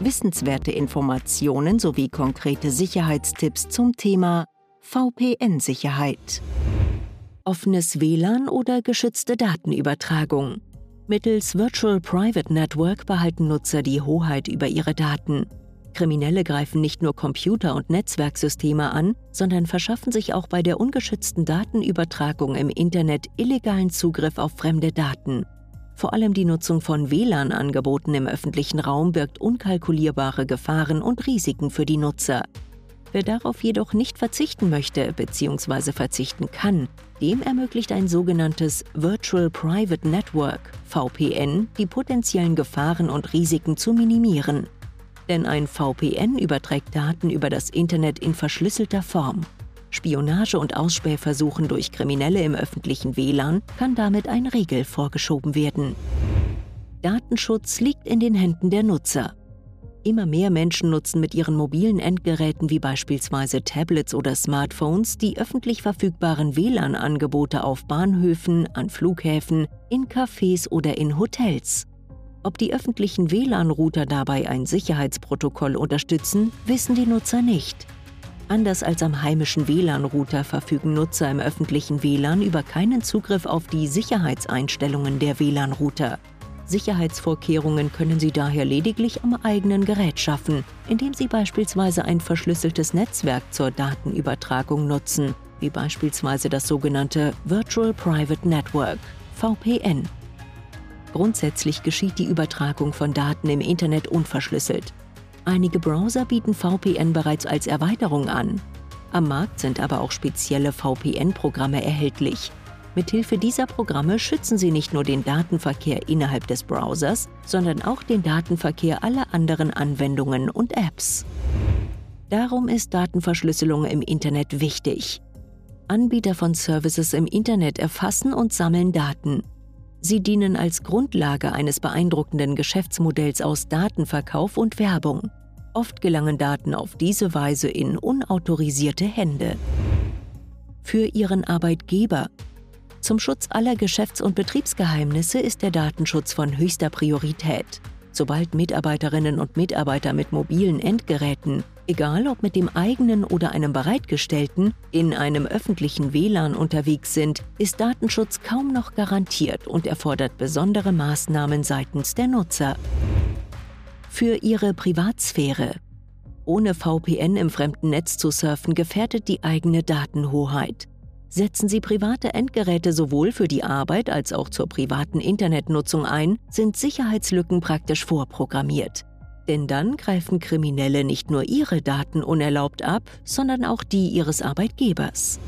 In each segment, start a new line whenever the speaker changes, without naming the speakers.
Wissenswerte Informationen sowie konkrete Sicherheitstipps zum Thema VPN-Sicherheit. Offenes WLAN oder geschützte Datenübertragung. Mittels Virtual Private Network behalten Nutzer die Hoheit über ihre Daten. Kriminelle greifen nicht nur Computer- und Netzwerksysteme an, sondern verschaffen sich auch bei der ungeschützten Datenübertragung im Internet illegalen Zugriff auf fremde Daten. Vor allem die Nutzung von WLAN-Angeboten im öffentlichen Raum birgt unkalkulierbare Gefahren und Risiken für die Nutzer. Wer darauf jedoch nicht verzichten möchte bzw. verzichten kann, dem ermöglicht ein sogenanntes Virtual Private Network VPN die potenziellen Gefahren und Risiken zu minimieren. Denn ein VPN überträgt Daten über das Internet in verschlüsselter Form. Spionage und Ausspähversuchen durch Kriminelle im öffentlichen WLAN kann damit ein Riegel vorgeschoben werden. Datenschutz liegt in den Händen der Nutzer. Immer mehr Menschen nutzen mit ihren mobilen Endgeräten wie beispielsweise Tablets oder Smartphones die öffentlich verfügbaren WLAN-Angebote auf Bahnhöfen, an Flughäfen, in Cafés oder in Hotels. Ob die öffentlichen WLAN-Router dabei ein Sicherheitsprotokoll unterstützen, wissen die Nutzer nicht. Anders als am heimischen WLAN-Router verfügen Nutzer im öffentlichen WLAN über keinen Zugriff auf die Sicherheitseinstellungen der WLAN-Router. Sicherheitsvorkehrungen können sie daher lediglich am eigenen Gerät schaffen, indem sie beispielsweise ein verschlüsseltes Netzwerk zur Datenübertragung nutzen, wie beispielsweise das sogenannte Virtual Private Network VPN. Grundsätzlich geschieht die Übertragung von Daten im Internet unverschlüsselt. Einige Browser bieten VPN bereits als Erweiterung an. Am Markt sind aber auch spezielle VPN-Programme erhältlich. Mithilfe dieser Programme schützen sie nicht nur den Datenverkehr innerhalb des Browsers, sondern auch den Datenverkehr aller anderen Anwendungen und Apps. Darum ist Datenverschlüsselung im Internet wichtig. Anbieter von Services im Internet erfassen und sammeln Daten. Sie dienen als Grundlage eines beeindruckenden Geschäftsmodells aus Datenverkauf und Werbung. Oft gelangen Daten auf diese Weise in unautorisierte Hände. Für Ihren Arbeitgeber. Zum Schutz aller Geschäfts- und Betriebsgeheimnisse ist der Datenschutz von höchster Priorität. Sobald Mitarbeiterinnen und Mitarbeiter mit mobilen Endgeräten, egal ob mit dem eigenen oder einem bereitgestellten, in einem öffentlichen WLAN unterwegs sind, ist Datenschutz kaum noch garantiert und erfordert besondere Maßnahmen seitens der Nutzer. Für ihre Privatsphäre. Ohne VPN im fremden Netz zu surfen gefährdet die eigene Datenhoheit. Setzen Sie private Endgeräte sowohl für die Arbeit als auch zur privaten Internetnutzung ein, sind Sicherheitslücken praktisch vorprogrammiert. Denn dann greifen Kriminelle nicht nur ihre Daten unerlaubt ab, sondern auch die ihres Arbeitgebers.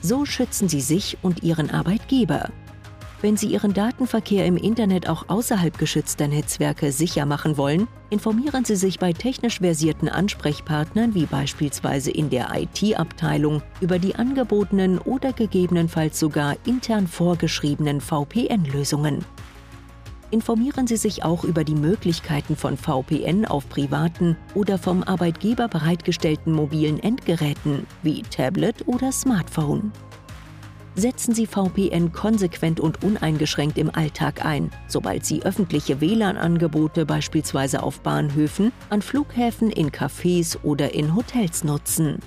So schützen sie sich und ihren Arbeitgeber. Wenn Sie Ihren Datenverkehr im Internet auch außerhalb geschützter Netzwerke sicher machen wollen, informieren Sie sich bei technisch versierten Ansprechpartnern wie beispielsweise in der IT-Abteilung über die angebotenen oder gegebenenfalls sogar intern vorgeschriebenen VPN-Lösungen. Informieren Sie sich auch über die Möglichkeiten von VPN auf privaten oder vom Arbeitgeber bereitgestellten mobilen Endgeräten wie Tablet oder Smartphone setzen Sie VPN konsequent und uneingeschränkt im Alltag ein, sobald Sie öffentliche WLAN-Angebote beispielsweise auf Bahnhöfen, an Flughäfen, in Cafés oder in Hotels nutzen.